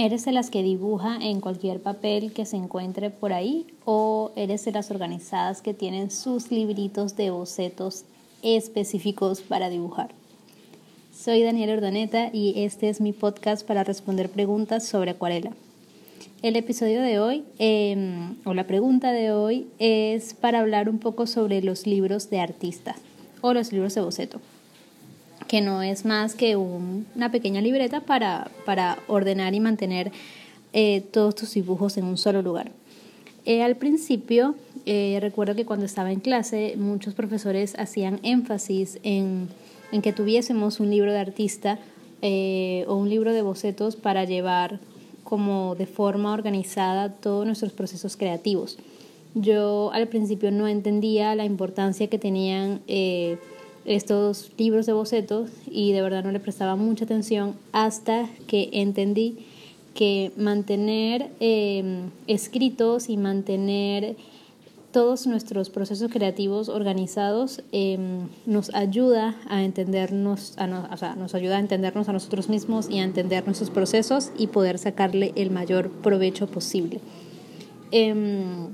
¿Eres de las que dibuja en cualquier papel que se encuentre por ahí o eres de las organizadas que tienen sus libritos de bocetos específicos para dibujar? Soy Daniela Ordoneta y este es mi podcast para responder preguntas sobre acuarela. El episodio de hoy, em, o la pregunta de hoy, es para hablar un poco sobre los libros de artista o los libros de boceto que no es más que una pequeña libreta para, para ordenar y mantener eh, todos tus dibujos en un solo lugar. Eh, al principio, eh, recuerdo que cuando estaba en clase, muchos profesores hacían énfasis en, en que tuviésemos un libro de artista o un libro de bocetos para llevar como de forma organizada todos nuestros procesos creativos. Yo al principio no entendía la importancia que tenían estos libros de bocetos y de verdad no le prestaba mucha atención hasta que entendí que mantener em, escritos y mantener todos nuestros procesos creativos organizados em, nos ayuda a entendernos, a o sea, nos ayuda a entendernos a nosotros mismos y a entender nuestros procesos y poder sacarle el mayor provecho posible. Em,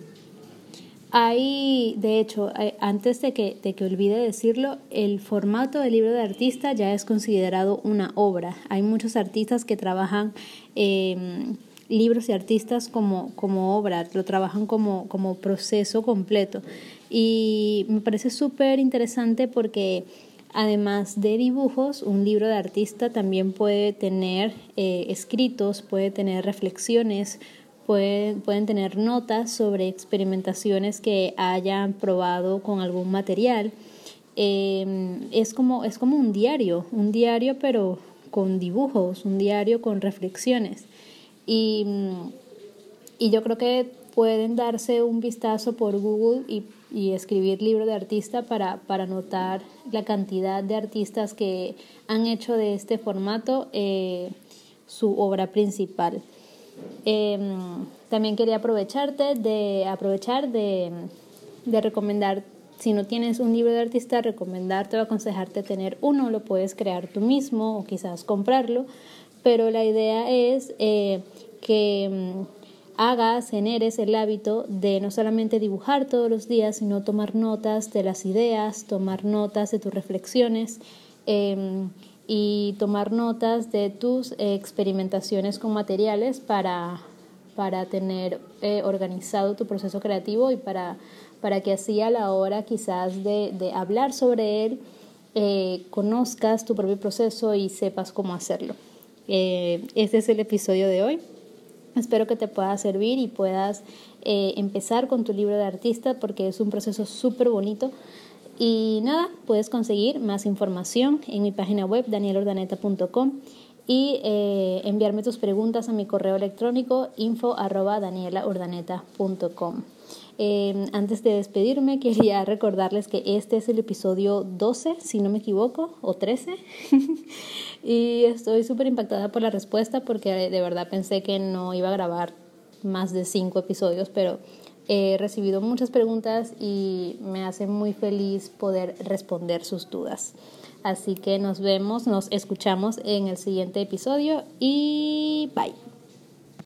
hay, de hecho, antes de que, de que olvide decirlo, el formato del libro de artista ya es considerado una obra. Hay muchos artistas que trabajan em, libros de artistas como, como obra, lo trabajan como, como proceso completo. Y me parece súper interesante porque además de dibujos, un libro de artista también puede tener eh, escritos, puede tener reflexiones, Pueden, pueden tener notas sobre experimentaciones que hayan probado con algún material. Em, es, como, es como un diario, un diario pero con dibujos, un diario con reflexiones. Y, y yo creo que pueden darse un vistazo por Google y, y escribir libro de artista para, para notar la cantidad de artistas que han hecho de este formato eh, su obra principal. Em, también quería aprovecharte de aprovechar de, de recomendar si no tienes un libro de artista, recomendarte o aconsejarte tener uno, lo puedes crear tú mismo o quizás comprarlo, pero la idea es eh, que em, hagas, generes el hábito de no solamente dibujar todos los días, sino tomar notas de las ideas, tomar notas de tus reflexiones. Eh, y tomar notas de tus eh, experimentaciones con materiales para, para tener eh, organizado tu proceso creativo y para, para que así a la hora quizás de, de hablar sobre él eh, conozcas tu propio proceso y sepas cómo hacerlo. este es el episodio de hoy. Espero que te pueda servir y puedas empezar con tu libro de artista porque es un proceso súper bonito y nada, puedes conseguir más información en mi página web danielordaneta.com y eh, enviarme tus preguntas a mi correo electrónico info arroba danielaordaneta.com. Em, antes de despedirme, quería recordarles que este es el episodio 12, si no me equivoco, o 13. y estoy súper impactada por la respuesta porque de verdad pensé que no iba a grabar más de 5 episodios, pero He recibido muchas preguntas y me hace muy feliz poder responder sus dudas. Así que nos vemos, nos escuchamos en el siguiente episodio y bye.